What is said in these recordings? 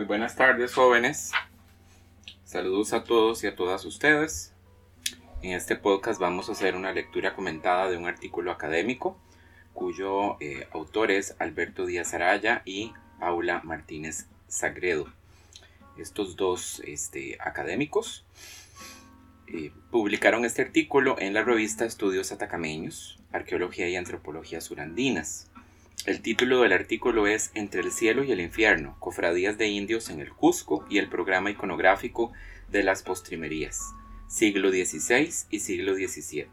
Muy buenas tardes jóvenes. Saludos a todos y a todas ustedes. En este podcast vamos a hacer una lectura comentada de un artículo académico cuyo eh, autor es Alberto Díaz Araya y Paula Martínez Sagredo. Estos dos este, académicos eh, publicaron este artículo en la revista Estudios Atacameños, Arqueología y Antropología Surandinas. El título del artículo es Entre el cielo y el infierno, cofradías de indios en el Cusco y el programa iconográfico de las postrimerías, siglo XVI y siglo XVII.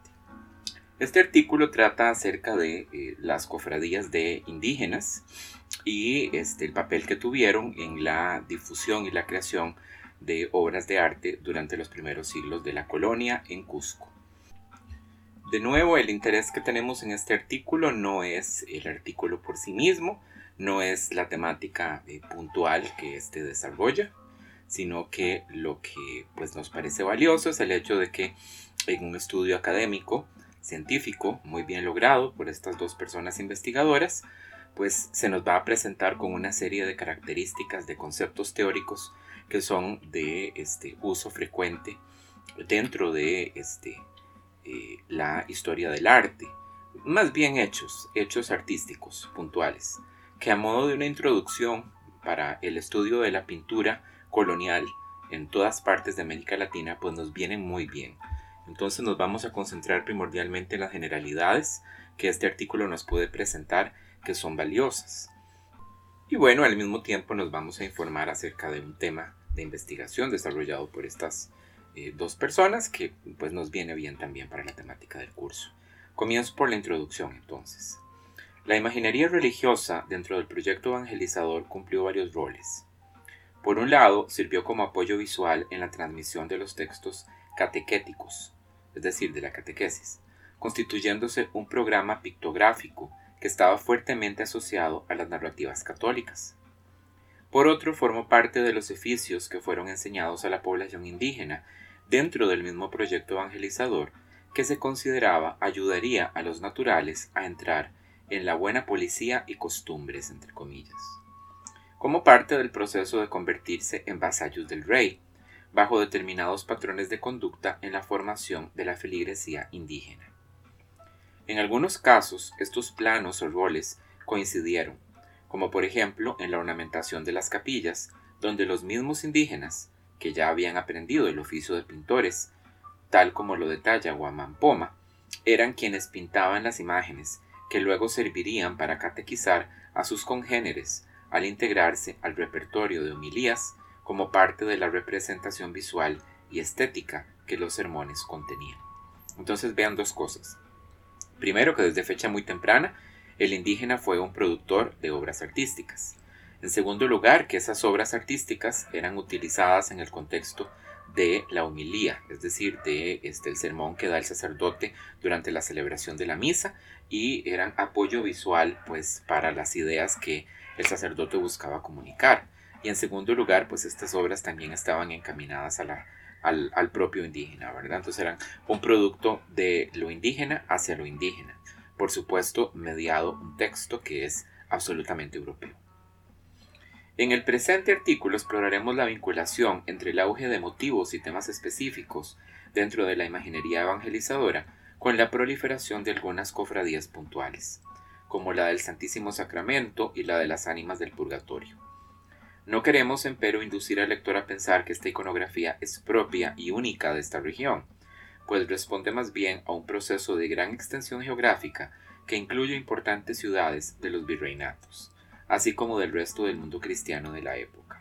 Este artículo trata acerca de eh, las cofradías de indígenas y este, el papel que tuvieron en la difusión y la creación de obras de arte durante los primeros siglos de la colonia en Cusco. De nuevo, el interés que tenemos en este artículo no es el artículo por sí mismo, no es la temática eh, puntual que éste desarrolla, sino que lo que pues, nos parece valioso es el hecho de que en un estudio académico, científico, muy bien logrado por estas dos personas investigadoras, pues se nos va a presentar con una serie de características de conceptos teóricos que son de este uso frecuente dentro de este eh, la historia del arte, más bien hechos, hechos artísticos puntuales, que a modo de una introducción para el estudio de la pintura colonial en todas partes de América Latina, pues nos vienen muy bien. Entonces nos vamos a concentrar primordialmente en las generalidades que este artículo nos puede presentar, que son valiosas. Y bueno, al mismo tiempo nos vamos a informar acerca de un tema de investigación desarrollado por estas dos personas que pues nos viene bien también para la temática del curso. Comienzo por la introducción entonces. La imaginería religiosa dentro del proyecto evangelizador cumplió varios roles. Por un lado, sirvió como apoyo visual en la transmisión de los textos catequéticos, es decir, de la catequesis, constituyéndose un programa pictográfico que estaba fuertemente asociado a las narrativas católicas. Por otro, formó parte de los oficios que fueron enseñados a la población indígena dentro del mismo proyecto evangelizador que se consideraba ayudaría a los naturales a entrar en la buena policía y costumbres, entre comillas, como parte del proceso de convertirse en vasallos del rey, bajo determinados patrones de conducta en la formación de la feligresía indígena. En algunos casos, estos planos o roles coincidieron, como por ejemplo en la ornamentación de las capillas, donde los mismos indígenas, que ya habían aprendido el oficio de pintores, tal como lo detalla Poma, eran quienes pintaban las imágenes que luego servirían para catequizar a sus congéneres al integrarse al repertorio de homilías como parte de la representación visual y estética que los sermones contenían. Entonces vean dos cosas. Primero que desde fecha muy temprana el indígena fue un productor de obras artísticas. En segundo lugar, que esas obras artísticas eran utilizadas en el contexto de la homilía, es decir, de este, el sermón que da el sacerdote durante la celebración de la misa y eran apoyo visual pues para las ideas que el sacerdote buscaba comunicar. Y en segundo lugar, pues estas obras también estaban encaminadas al, al propio indígena, ¿verdad? Entonces eran un producto de lo indígena hacia lo indígena por supuesto mediado un texto que es absolutamente europeo. En el presente artículo exploraremos la vinculación entre el auge de motivos y temas específicos dentro de la imaginería evangelizadora con la proliferación de algunas cofradías puntuales, como la del Santísimo Sacramento y la de las ánimas del purgatorio. No queremos, empero, inducir al lector a pensar que esta iconografía es propia y única de esta región, pues responde más bien a un proceso de gran extensión geográfica que incluye importantes ciudades de los virreinatos, así como del resto del mundo cristiano de la época.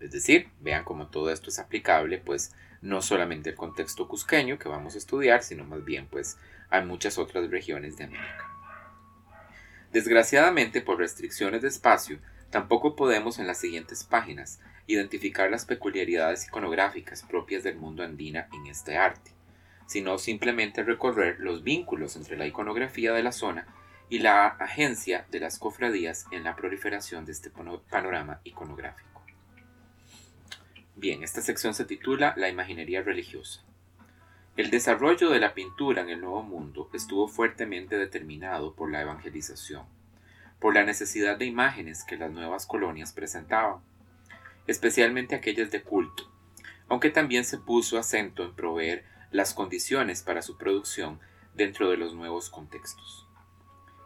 Es decir, vean cómo todo esto es aplicable, pues no solamente al contexto cusqueño que vamos a estudiar, sino más bien pues a muchas otras regiones de América. Desgraciadamente, por restricciones de espacio, tampoco podemos en las siguientes páginas identificar las peculiaridades iconográficas propias del mundo andina en este arte sino simplemente recorrer los vínculos entre la iconografía de la zona y la agencia de las cofradías en la proliferación de este panorama iconográfico. Bien, esta sección se titula La imaginería religiosa. El desarrollo de la pintura en el Nuevo Mundo estuvo fuertemente determinado por la evangelización, por la necesidad de imágenes que las nuevas colonias presentaban. especialmente aquellas de culto, aunque también se puso acento en proveer las condiciones para su producción dentro de los nuevos contextos.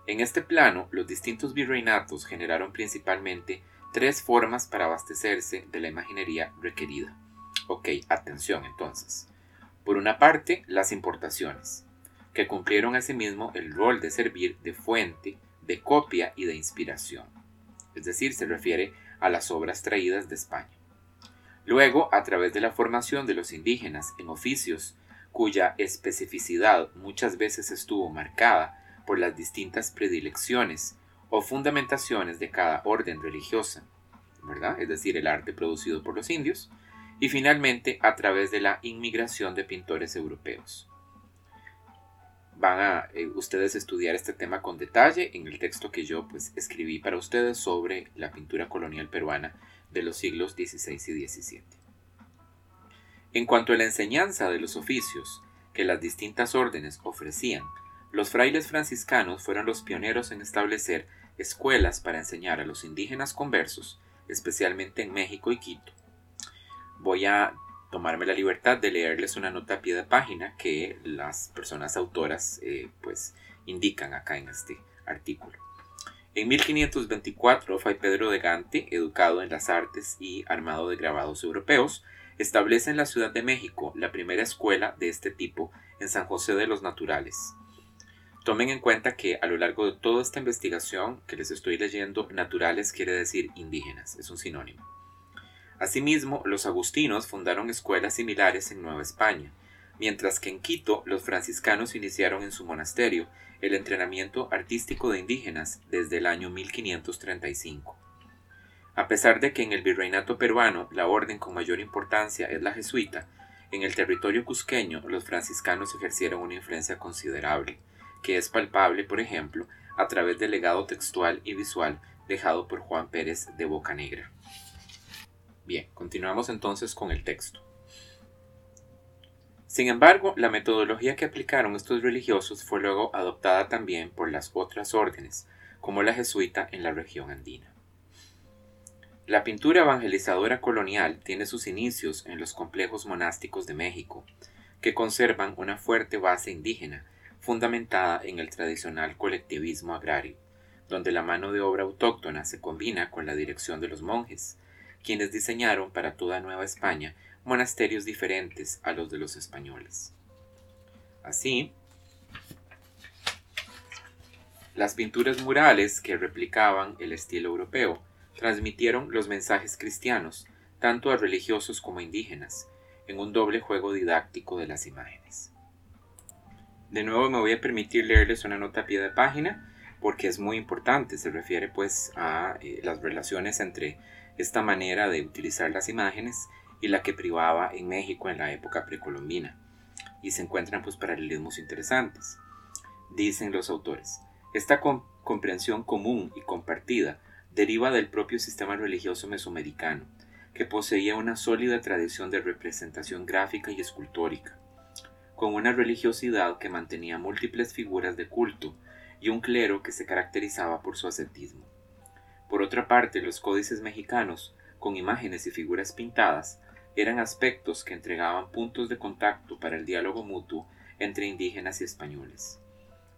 En este plano, los distintos virreinatos generaron principalmente tres formas para abastecerse de la imaginería requerida. Ok, atención entonces. Por una parte, las importaciones, que cumplieron asimismo el rol de servir de fuente, de copia y de inspiración. Es decir, se refiere a las obras traídas de España. Luego, a través de la formación de los indígenas en oficios cuya especificidad muchas veces estuvo marcada por las distintas predilecciones o fundamentaciones de cada orden religiosa, ¿verdad? Es decir, el arte producido por los indios, y finalmente a través de la inmigración de pintores europeos. Van a eh, ustedes estudiar este tema con detalle en el texto que yo pues escribí para ustedes sobre la pintura colonial peruana de los siglos XVI y XVII. En cuanto a la enseñanza de los oficios que las distintas órdenes ofrecían, los frailes franciscanos fueron los pioneros en establecer escuelas para enseñar a los indígenas conversos, especialmente en México y Quito. Voy a tomarme la libertad de leerles una nota a pie de página que las personas autoras eh, pues indican acá en este artículo. En 1524, Fray Pedro de Gante, educado en las artes y armado de grabados europeos, establece en la Ciudad de México la primera escuela de este tipo en San José de los Naturales. Tomen en cuenta que a lo largo de toda esta investigación que les estoy leyendo, naturales quiere decir indígenas, es un sinónimo. Asimismo, los agustinos fundaron escuelas similares en Nueva España, mientras que en Quito los franciscanos iniciaron en su monasterio el entrenamiento artístico de indígenas desde el año 1535. A pesar de que en el virreinato peruano la orden con mayor importancia es la jesuita, en el territorio cusqueño los franciscanos ejercieron una influencia considerable, que es palpable, por ejemplo, a través del legado textual y visual dejado por Juan Pérez de Bocanegra. Bien, continuamos entonces con el texto. Sin embargo, la metodología que aplicaron estos religiosos fue luego adoptada también por las otras órdenes, como la jesuita en la región andina. La pintura evangelizadora colonial tiene sus inicios en los complejos monásticos de México, que conservan una fuerte base indígena, fundamentada en el tradicional colectivismo agrario, donde la mano de obra autóctona se combina con la dirección de los monjes, quienes diseñaron para toda Nueva España monasterios diferentes a los de los españoles. Así, las pinturas murales que replicaban el estilo europeo transmitieron los mensajes cristianos, tanto a religiosos como a indígenas, en un doble juego didáctico de las imágenes. De nuevo me voy a permitir leerles una nota a pie de página porque es muy importante, se refiere pues a eh, las relaciones entre esta manera de utilizar las imágenes y la que privaba en México en la época precolombina, y se encuentran pues paralelismos interesantes. Dicen los autores, esta comprensión común y compartida deriva del propio sistema religioso mesoamericano, que poseía una sólida tradición de representación gráfica y escultórica, con una religiosidad que mantenía múltiples figuras de culto y un clero que se caracterizaba por su ascetismo. Por otra parte, los códices mexicanos, con imágenes y figuras pintadas, eran aspectos que entregaban puntos de contacto para el diálogo mutuo entre indígenas y españoles.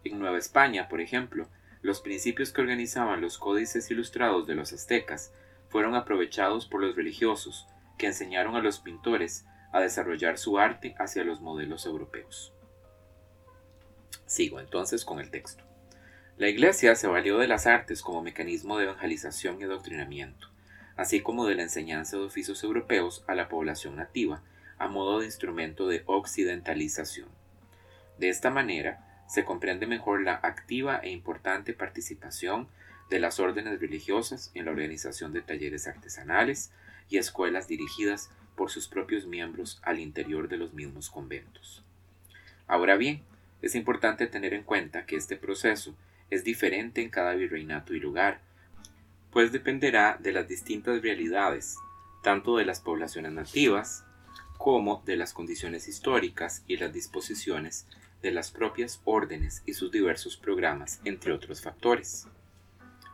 En Nueva España, por ejemplo, los principios que organizaban los códices ilustrados de los aztecas fueron aprovechados por los religiosos, que enseñaron a los pintores a desarrollar su arte hacia los modelos europeos. Sigo entonces con el texto. La Iglesia se valió de las artes como mecanismo de evangelización y adoctrinamiento, así como de la enseñanza de oficios europeos a la población nativa, a modo de instrumento de occidentalización. De esta manera, se comprende mejor la activa e importante participación de las órdenes religiosas en la organización de talleres artesanales y escuelas dirigidas por sus propios miembros al interior de los mismos conventos. Ahora bien, es importante tener en cuenta que este proceso es diferente en cada virreinato y lugar, pues dependerá de las distintas realidades, tanto de las poblaciones nativas como de las condiciones históricas y las disposiciones de las propias órdenes y sus diversos programas, entre otros factores.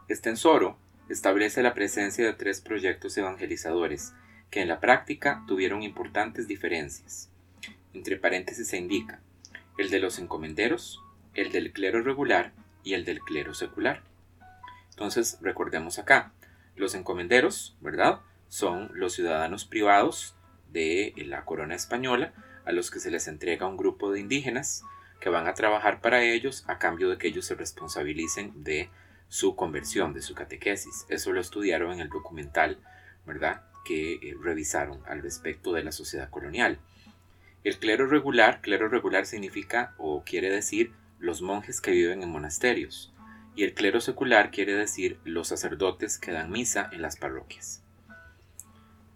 Estensoro, establece la presencia de tres proyectos evangelizadores que en la práctica tuvieron importantes diferencias. Entre paréntesis se indica el de los encomenderos, el del clero regular y el del clero secular. Entonces, recordemos acá, los encomenderos, ¿verdad? Son los ciudadanos privados de la corona española a los que se les entrega un grupo de indígenas que van a trabajar para ellos a cambio de que ellos se responsabilicen de su conversión, de su catequesis. Eso lo estudiaron en el documental, ¿verdad? Que eh, revisaron al respecto de la sociedad colonial. El clero regular, clero regular significa o quiere decir los monjes que viven en monasterios. Y el clero secular quiere decir los sacerdotes que dan misa en las parroquias.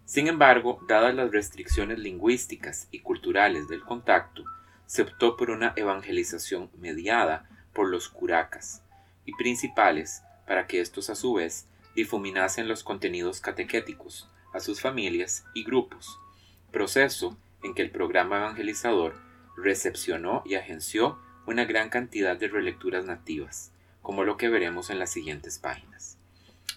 Sin embargo, dadas las restricciones lingüísticas y culturales del contacto, se optó por una evangelización mediada por los curacas y principales para que estos a su vez difuminasen los contenidos catequéticos a sus familias y grupos, proceso en que el programa evangelizador recepcionó y agenció una gran cantidad de relecturas nativas, como lo que veremos en las siguientes páginas.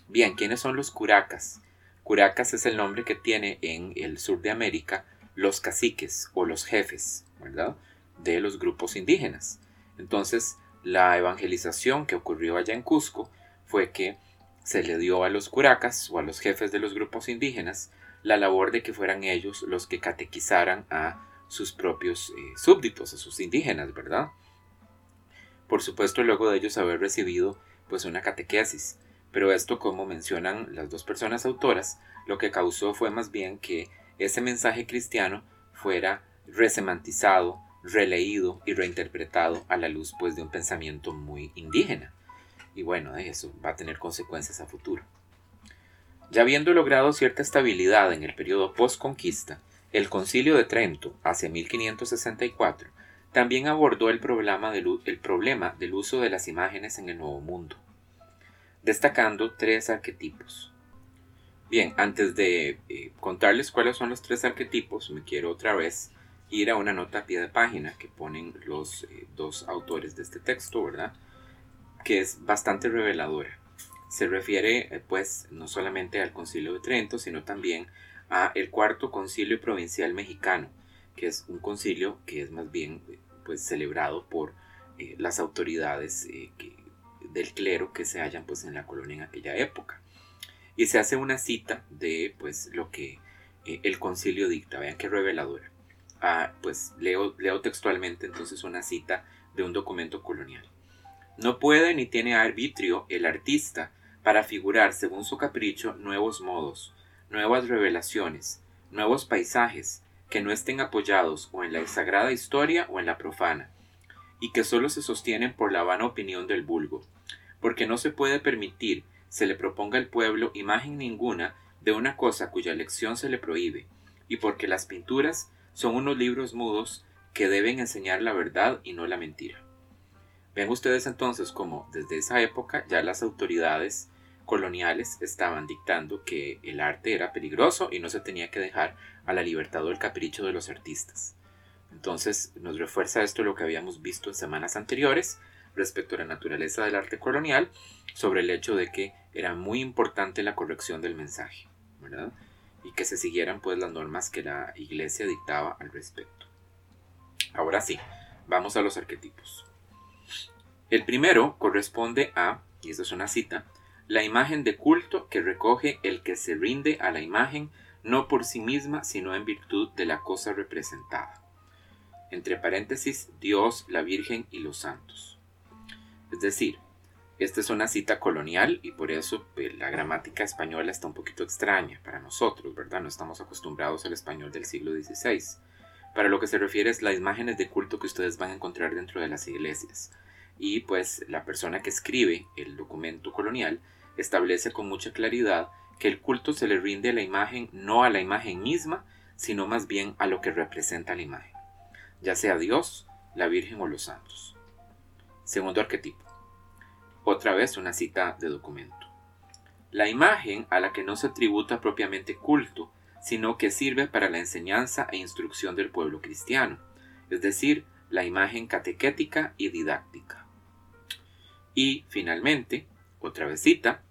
Bien, ¿quiénes son los curacas? Curacas es el nombre que tiene en el sur de América los caciques o los jefes, ¿verdad? de los grupos indígenas. Entonces, la evangelización que ocurrió allá en Cusco fue que se le dio a los curacas o a los jefes de los grupos indígenas la labor de que fueran ellos los que catequizaran a sus propios eh, súbditos, a sus indígenas, ¿verdad? Por supuesto, luego de ellos haber recibido pues una catequesis, pero esto, como mencionan las dos personas autoras, lo que causó fue más bien que ese mensaje cristiano fuera resemantizado releído y reinterpretado a la luz pues de un pensamiento muy indígena. Y bueno, eso va a tener consecuencias a futuro. Ya habiendo logrado cierta estabilidad en el periodo post-conquista, el Concilio de Trento, hacia 1564, también abordó el problema, del, el problema del uso de las imágenes en el Nuevo Mundo, destacando tres arquetipos. Bien, antes de eh, contarles cuáles son los tres arquetipos, me quiero otra vez ir a una nota a pie de página que ponen los eh, dos autores de este texto, ¿verdad? Que es bastante reveladora. Se refiere, eh, pues, no solamente al Concilio de Trento, sino también a el Cuarto Concilio Provincial Mexicano, que es un concilio que es más bien, pues, celebrado por eh, las autoridades del clero que se hallan, pues, en la colonia en aquella época. Y se hace una cita de, pues, lo que el concilio dicta. Vean qué reveladora pues leo, leo textualmente entonces una cita de un documento colonial. No puede ni tiene arbitrio el artista para figurar según su capricho nuevos modos, nuevas revelaciones, nuevos paisajes que no estén apoyados o en la sagrada historia o en la profana, y que sólo se sostienen por la vana opinión del vulgo, porque no se puede permitir se le proponga al pueblo imagen ninguna de una cosa cuya elección se le prohíbe, y porque las pinturas son unos libros mudos que deben enseñar la verdad y no la mentira. Ven ustedes entonces como desde esa época ya las autoridades coloniales estaban dictando que el arte era peligroso y no se tenía que dejar a la libertad o el capricho de los artistas. Entonces nos refuerza esto lo que habíamos visto en semanas anteriores respecto a la naturaleza del arte colonial sobre el hecho de que era muy importante la corrección del mensaje, y que se siguieran pues las normas que la iglesia dictaba al respecto. Ahora sí, vamos a los arquetipos. El primero corresponde a, y esta es una cita, la imagen de culto que recoge el que se rinde a la imagen no por sí misma, sino en virtud de la cosa representada. Entre paréntesis, Dios, la Virgen y los santos. Es decir, esta es una cita colonial y por eso pues, la gramática española está un poquito extraña para nosotros, ¿verdad? No estamos acostumbrados al español del siglo XVI. Para lo que se refiere es las imágenes de culto que ustedes van a encontrar dentro de las iglesias. Y pues la persona que escribe el documento colonial establece con mucha claridad que el culto se le rinde a la imagen no a la imagen misma, sino más bien a lo que representa la imagen, ya sea Dios, la Virgen o los santos. Segundo arquetipo otra vez una cita de documento. La imagen a la que no se tributa propiamente culto, sino que sirve para la enseñanza e instrucción del pueblo cristiano, es decir, la imagen catequética y didáctica. Y, finalmente, otra vez cita,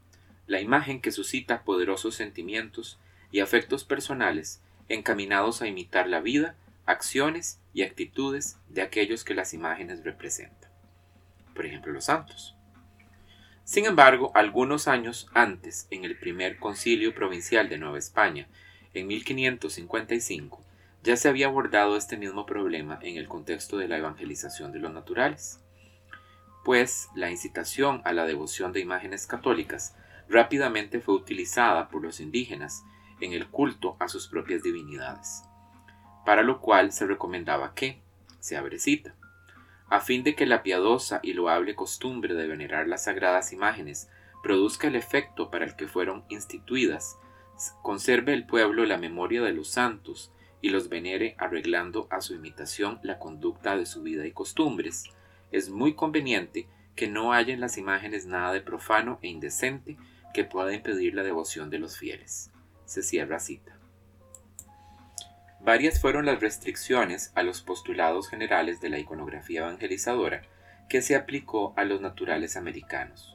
la imagen que suscita poderosos sentimientos y afectos personales encaminados a imitar la vida, acciones y actitudes de aquellos que las imágenes representan. Por ejemplo, los santos. Sin embargo, algunos años antes, en el primer concilio provincial de Nueva España, en 1555, ya se había abordado este mismo problema en el contexto de la evangelización de los naturales, pues la incitación a la devoción de imágenes católicas rápidamente fue utilizada por los indígenas en el culto a sus propias divinidades, para lo cual se recomendaba que, se abre cita, a fin de que la piadosa y loable costumbre de venerar las sagradas imágenes produzca el efecto para el que fueron instituidas, conserve el pueblo la memoria de los santos y los venere arreglando a su imitación la conducta de su vida y costumbres, es muy conveniente que no haya en las imágenes nada de profano e indecente que pueda impedir la devoción de los fieles. Se cierra cita. Varias fueron las restricciones a los postulados generales de la iconografía evangelizadora que se aplicó a los naturales americanos.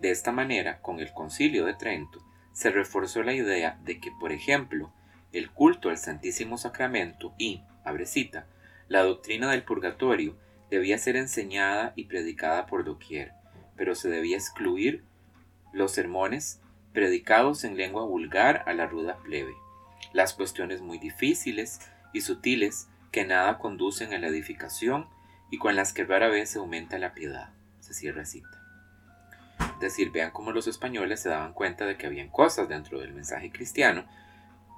De esta manera, con el concilio de Trento, se reforzó la idea de que, por ejemplo, el culto al Santísimo Sacramento y, abre cita, la doctrina del purgatorio debía ser enseñada y predicada por doquier, pero se debía excluir los sermones predicados en lengua vulgar a la ruda plebe, las cuestiones muy difíciles y sutiles que nada conducen a la edificación y con las que rara vez se aumenta la piedad. Se cierra cita. Es decir, vean cómo los españoles se daban cuenta de que habían cosas dentro del mensaje cristiano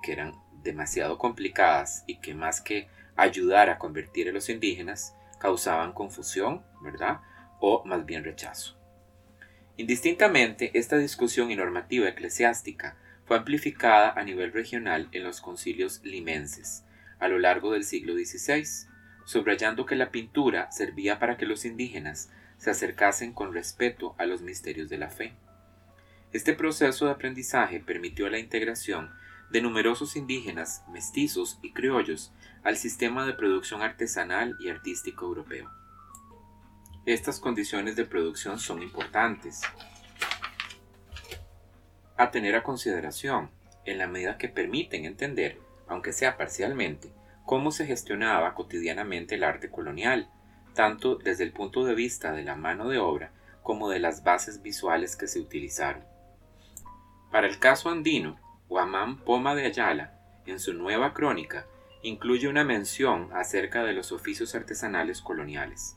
que eran demasiado complicadas y que más que ayudar a convertir a los indígenas, causaban confusión, ¿verdad? O más bien rechazo. Indistintamente, esta discusión y normativa eclesiástica fue amplificada a nivel regional en los concilios limenses a lo largo del siglo XVI, subrayando que la pintura servía para que los indígenas se acercasen con respeto a los misterios de la fe. Este proceso de aprendizaje permitió la integración de numerosos indígenas, mestizos y criollos al sistema de producción artesanal y artístico europeo. Estas condiciones de producción son importantes a tener a consideración en la medida que permiten entender, aunque sea parcialmente, cómo se gestionaba cotidianamente el arte colonial, tanto desde el punto de vista de la mano de obra como de las bases visuales que se utilizaron. Para el caso andino, Guamán Poma de Ayala, en su nueva crónica, incluye una mención acerca de los oficios artesanales coloniales.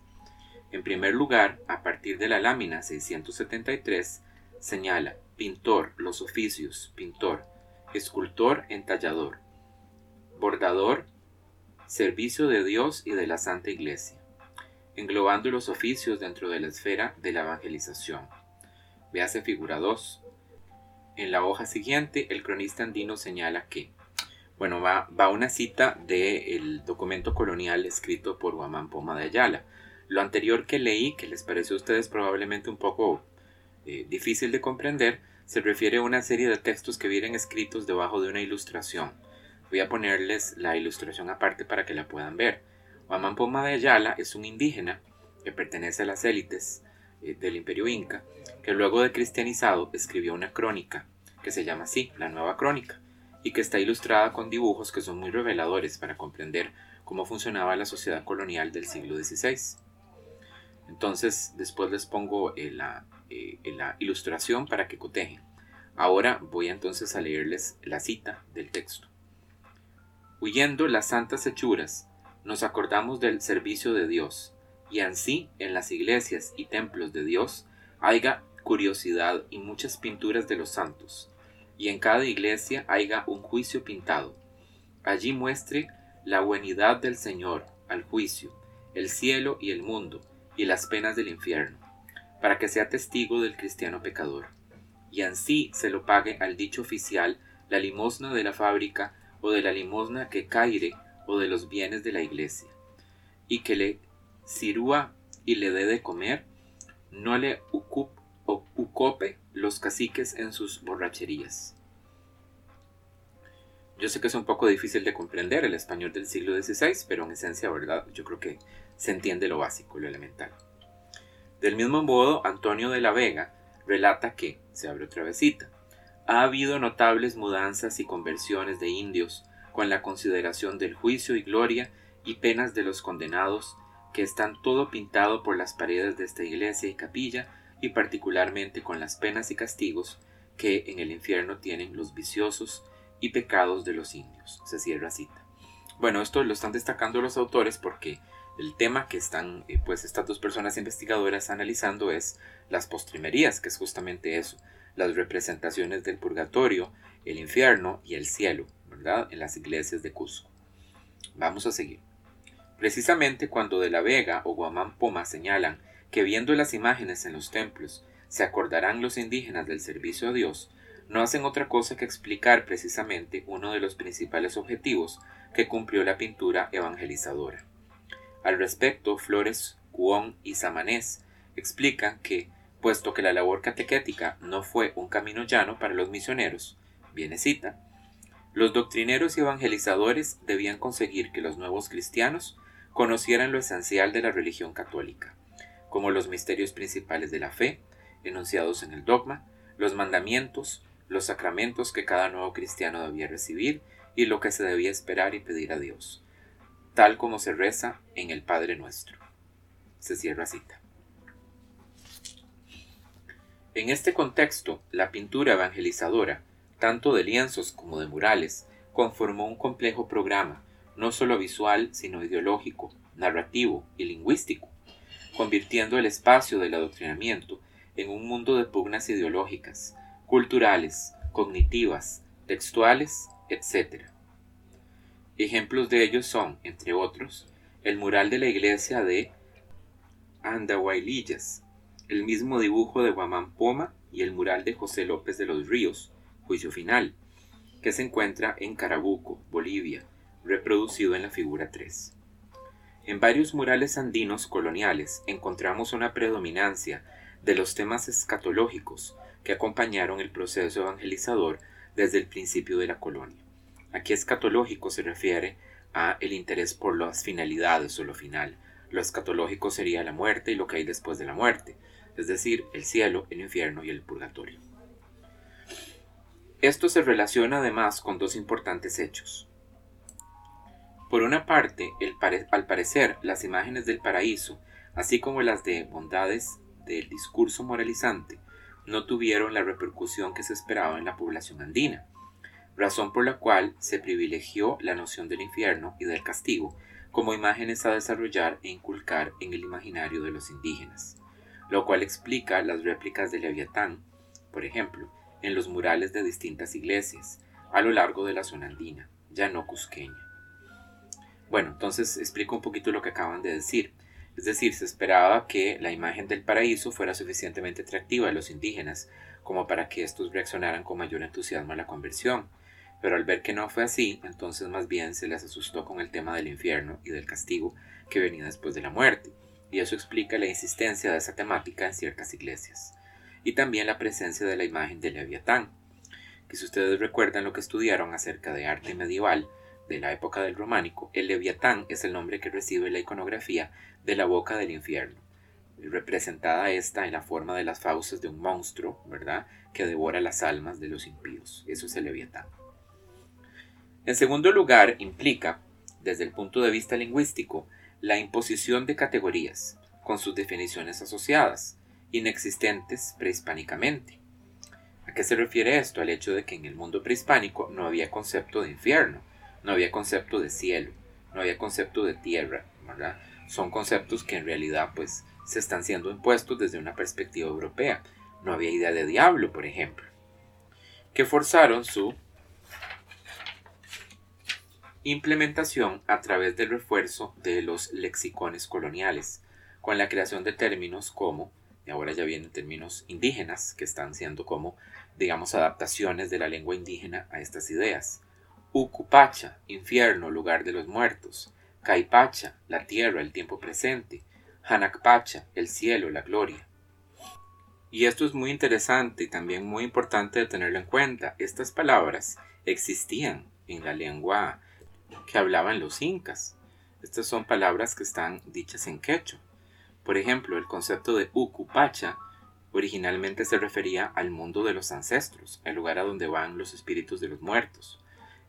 En primer lugar, a partir de la lámina 673, señala pintor, los oficios, pintor, escultor, entallador, bordador, servicio de Dios y de la Santa Iglesia, englobando los oficios dentro de la esfera de la evangelización. Véase figura 2. En la hoja siguiente, el cronista andino señala que, bueno, va, va una cita del documento colonial escrito por Guamán Poma de Ayala. Lo anterior que leí, que les pareció a ustedes probablemente un poco eh, difícil de comprender, se refiere a una serie de textos que vienen escritos debajo de una ilustración. Voy a ponerles la ilustración aparte para que la puedan ver. Guamán Poma de Ayala es un indígena que pertenece a las élites eh, del imperio inca, que luego de cristianizado escribió una crónica que se llama así, la Nueva Crónica, y que está ilustrada con dibujos que son muy reveladores para comprender cómo funcionaba la sociedad colonial del siglo XVI. Entonces, después les pongo en la, eh, la ilustración para que cotejen. Ahora voy entonces a leerles la cita del texto. Huyendo las santas hechuras, nos acordamos del servicio de Dios, y así en las iglesias y templos de Dios haya curiosidad y muchas pinturas de los santos, y en cada iglesia haya un juicio pintado. Allí muestre la buenidad del Señor al juicio, el cielo y el mundo, y las penas del infierno, para que sea testigo del cristiano pecador, y así se lo pague al dicho oficial la limosna de la fábrica o de la limosna que caire o de los bienes de la iglesia, y que le sirúa y le dé de comer, no le ucope los caciques en sus borracherías. Yo sé que es un poco difícil de comprender el español del siglo XVI, pero en esencia, ¿verdad? Yo creo que se entiende lo básico, lo elemental. Del mismo modo, Antonio de la Vega relata que, se abre otra vez cita, ha habido notables mudanzas y conversiones de indios con la consideración del juicio y gloria y penas de los condenados, que están todo pintado por las paredes de esta iglesia y capilla, y particularmente con las penas y castigos que en el infierno tienen los viciosos y pecados de los indios. Se cierra cita. Bueno, esto lo están destacando los autores porque el tema que están eh, pues estas dos personas investigadoras analizando es las postrimerías, que es justamente eso, las representaciones del purgatorio, el infierno y el cielo, ¿verdad? En las iglesias de Cusco. Vamos a seguir. Precisamente cuando de la Vega o Guamán Poma señalan que viendo las imágenes en los templos se acordarán los indígenas del servicio a Dios, no hacen otra cosa que explicar precisamente uno de los principales objetivos que cumplió la pintura evangelizadora. Al respecto, Flores, Cuón y Samanés explican que, puesto que la labor catequética no fue un camino llano para los misioneros, viene cita, los doctrineros y evangelizadores debían conseguir que los nuevos cristianos conocieran lo esencial de la religión católica, como los misterios principales de la fe, enunciados en el dogma, los mandamientos, los sacramentos que cada nuevo cristiano debía recibir y lo que se debía esperar y pedir a Dios, tal como se reza en el Padre Nuestro. Se cierra cita. En este contexto, la pintura evangelizadora, tanto de lienzos como de murales, conformó un complejo programa, no solo visual, sino ideológico, narrativo y lingüístico, convirtiendo el espacio del adoctrinamiento en un mundo de pugnas ideológicas, culturales, cognitivas, textuales, etc. Ejemplos de ellos son, entre otros, el mural de la iglesia de Andahuaylillas, el mismo dibujo de Guamán Poma y el mural de José López de los Ríos, Juicio Final, que se encuentra en Carabuco, Bolivia, reproducido en la figura 3. En varios murales andinos coloniales encontramos una predominancia de los temas escatológicos que acompañaron el proceso evangelizador desde el principio de la colonia. Aquí escatológico se refiere a el interés por las finalidades o lo final. Lo escatológico sería la muerte y lo que hay después de la muerte, es decir, el cielo, el infierno y el purgatorio. Esto se relaciona además con dos importantes hechos. Por una parte, al parecer, las imágenes del paraíso, así como las de bondades del discurso moralizante, no tuvieron la repercusión que se esperaba en la población andina, razón por la cual se privilegió la noción del infierno y del castigo como imágenes a desarrollar e inculcar en el imaginario de los indígenas, lo cual explica las réplicas de Leviatán, por ejemplo, en los murales de distintas iglesias a lo largo de la zona andina, ya no cusqueña. Bueno, entonces explico un poquito lo que acaban de decir. Es decir, se esperaba que la imagen del paraíso fuera suficientemente atractiva a los indígenas como para que estos reaccionaran con mayor entusiasmo a la conversión. Pero al ver que no fue así, entonces más bien se les asustó con el tema del infierno y del castigo que venía después de la muerte, y eso explica la insistencia de esa temática en ciertas iglesias. Y también la presencia de la imagen de Leviatán, que si ustedes recuerdan lo que estudiaron acerca de arte medieval de la época del románico, el Leviatán es el nombre que recibe la iconografía de la boca del infierno, representada esta en la forma de las fauces de un monstruo, ¿verdad?, que devora las almas de los impíos. Eso es el leviatán. En segundo lugar, implica, desde el punto de vista lingüístico, la imposición de categorías, con sus definiciones asociadas, inexistentes prehispánicamente. ¿A qué se refiere esto? Al hecho de que en el mundo prehispánico no había concepto de infierno, no había concepto de cielo, no había concepto de tierra, ¿verdad? son conceptos que en realidad pues se están siendo impuestos desde una perspectiva europea. No había idea de diablo, por ejemplo, que forzaron su implementación a través del refuerzo de los lexicones coloniales, con la creación de términos como, y ahora ya vienen términos indígenas, que están siendo como, digamos, adaptaciones de la lengua indígena a estas ideas. Ucupacha, infierno, lugar de los muertos. Caipacha, la tierra, el tiempo presente, Hanakpacha, el cielo, la gloria. Y esto es muy interesante y también muy importante de tenerlo en cuenta. Estas palabras existían en la lengua que hablaban los incas. Estas son palabras que están dichas en quechua. Por ejemplo, el concepto de Ucupacha originalmente se refería al mundo de los ancestros, el lugar a donde van los espíritus de los muertos.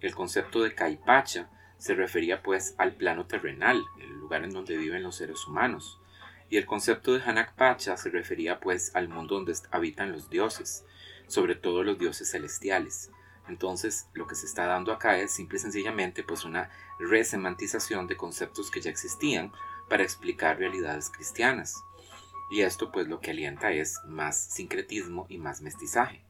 El concepto de Caipacha se refería pues al plano terrenal, el lugar en donde viven los seres humanos. Y el concepto de Hanakpacha se refería pues al mundo donde habitan los dioses, sobre todo los dioses celestiales. Entonces, lo que se está dando acá es simple y sencillamente pues una resemantización de conceptos que ya existían para explicar realidades cristianas. Y esto pues lo que alienta es más sincretismo y más mestizaje.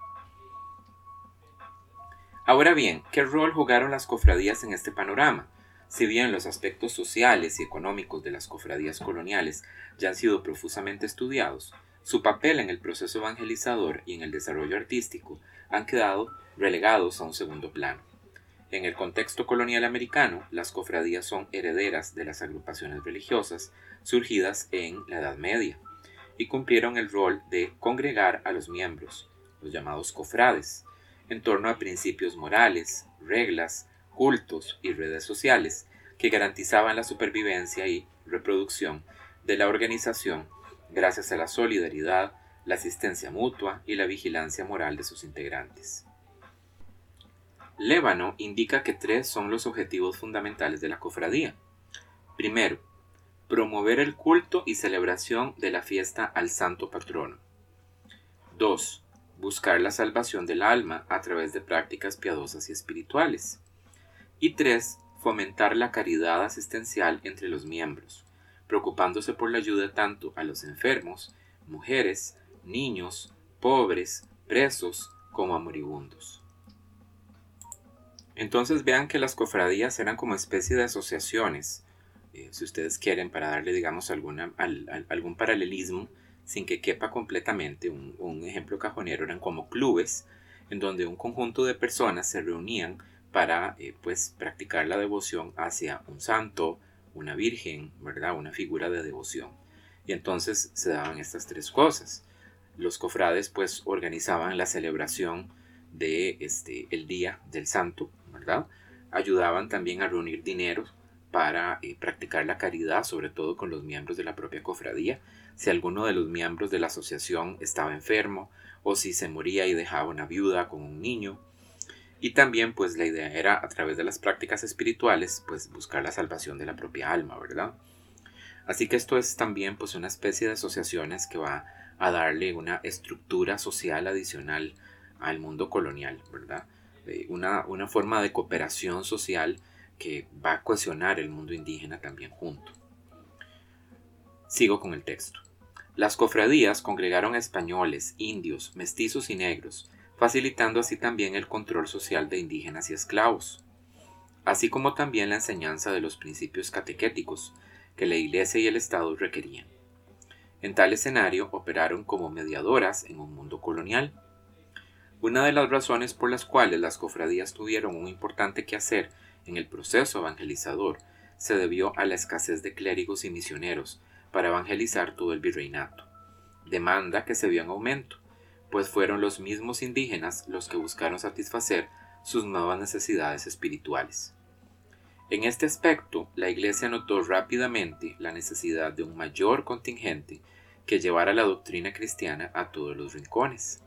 Ahora bien, ¿qué rol jugaron las cofradías en este panorama? Si bien los aspectos sociales y económicos de las cofradías coloniales ya han sido profusamente estudiados, su papel en el proceso evangelizador y en el desarrollo artístico han quedado relegados a un segundo plano. En el contexto colonial americano, las cofradías son herederas de las agrupaciones religiosas surgidas en la Edad Media y cumplieron el rol de congregar a los miembros, los llamados cofrades, en torno a principios morales, reglas, cultos y redes sociales que garantizaban la supervivencia y reproducción de la organización gracias a la solidaridad, la asistencia mutua y la vigilancia moral de sus integrantes. Lébano indica que tres son los objetivos fundamentales de la cofradía. Primero, promover el culto y celebración de la fiesta al santo patrono. 2 buscar la salvación del alma a través de prácticas piadosas y espirituales. Y tres, fomentar la caridad asistencial entre los miembros, preocupándose por la ayuda tanto a los enfermos, mujeres, niños, pobres, presos, como a moribundos. Entonces vean que las cofradías eran como especie de asociaciones, eh, si ustedes quieren, para darle, digamos, alguna, algún paralelismo sin que quepa completamente. Un, ejemplo cajonero eran como clubes en donde un conjunto de personas se reunían para eh, pues practicar la devoción hacia un santo, una virgen, ¿verdad? Una figura de devoción. Y entonces se daban estas tres cosas. Los cofrades pues organizaban la celebración de este el día del santo, ¿verdad? Ayudaban también a reunir dinero para eh, practicar la caridad, sobre todo con los miembros de la propia cofradía, si alguno de los miembros de la asociación estaba enfermo o si se moría y dejaba una viuda con un niño. Y también pues la idea era a través de las prácticas espirituales pues buscar la salvación de la propia alma, ¿verdad? Así que esto es también pues una especie de asociaciones que va a darle una estructura social adicional al mundo colonial, ¿verdad? Eh, una, una forma de cooperación social que va a cohesionar el mundo indígena también junto. Sigo con el texto. Las cofradías congregaron a españoles, indios, mestizos y negros, facilitando así también el control social de indígenas y esclavos, así como también la enseñanza de los principios catequéticos que la Iglesia y el Estado requerían. En tal escenario operaron como mediadoras en un mundo colonial. Una de las razones por las cuales las cofradías tuvieron un importante quehacer en el proceso evangelizador se debió a la escasez de clérigos y misioneros para evangelizar todo el virreinato, demanda que se vio en aumento, pues fueron los mismos indígenas los que buscaron satisfacer sus nuevas necesidades espirituales. En este aspecto, la Iglesia notó rápidamente la necesidad de un mayor contingente que llevara la doctrina cristiana a todos los rincones.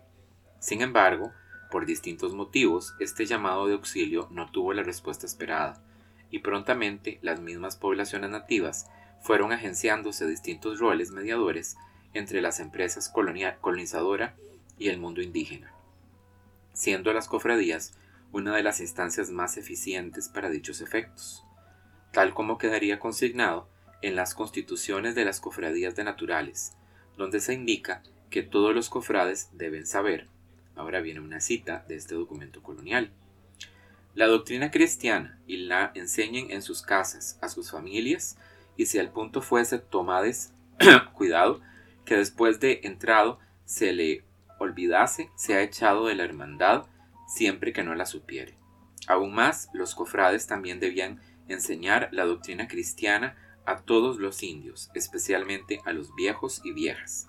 Sin embargo, por distintos motivos, este llamado de auxilio no tuvo la respuesta esperada, y prontamente las mismas poblaciones nativas fueron agenciándose distintos roles mediadores entre las empresas colonizadora y el mundo indígena, siendo las cofradías una de las instancias más eficientes para dichos efectos, tal como quedaría consignado en las constituciones de las cofradías de naturales, donde se indica que todos los cofrades deben saber Ahora viene una cita de este documento colonial. La doctrina cristiana y la enseñen en sus casas a sus familias y si al punto fuese tomades, cuidado, que después de entrado se le olvidase, se ha echado de la hermandad siempre que no la supiere. Aún más, los cofrades también debían enseñar la doctrina cristiana a todos los indios, especialmente a los viejos y viejas.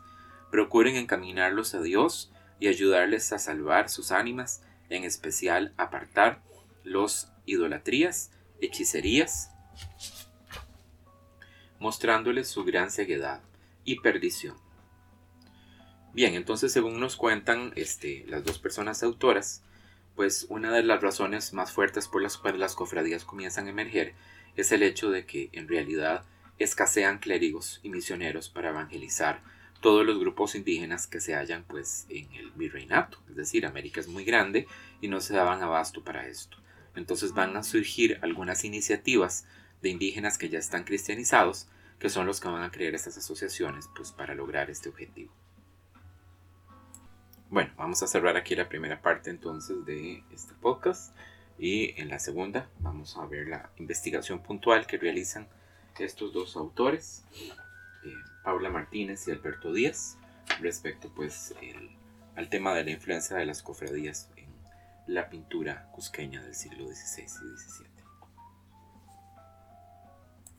Procuren encaminarlos a Dios y ayudarles a salvar sus ánimas, en especial apartar los idolatrías, hechicerías, mostrándoles su gran ceguedad y perdición. Bien, entonces según nos cuentan este, las dos personas autoras, pues una de las razones más fuertes por las cuales las cofradías comienzan a emerger es el hecho de que en realidad escasean clérigos y misioneros para evangelizar todos los grupos indígenas que se hallan pues en el virreinato, es decir, América es muy grande y no se daban abasto para esto. Entonces van a surgir algunas iniciativas de indígenas que ya están cristianizados, que son los que van a crear estas asociaciones pues para lograr este objetivo. Bueno, vamos a cerrar aquí la primera parte entonces de este podcast y en la segunda vamos a ver la investigación puntual que realizan estos dos autores, eh, Paula Martínez y Alberto Díaz, respecto pues al tema de la influencia de las cofradías en la pintura cusqueña del siglo XVI y XVII.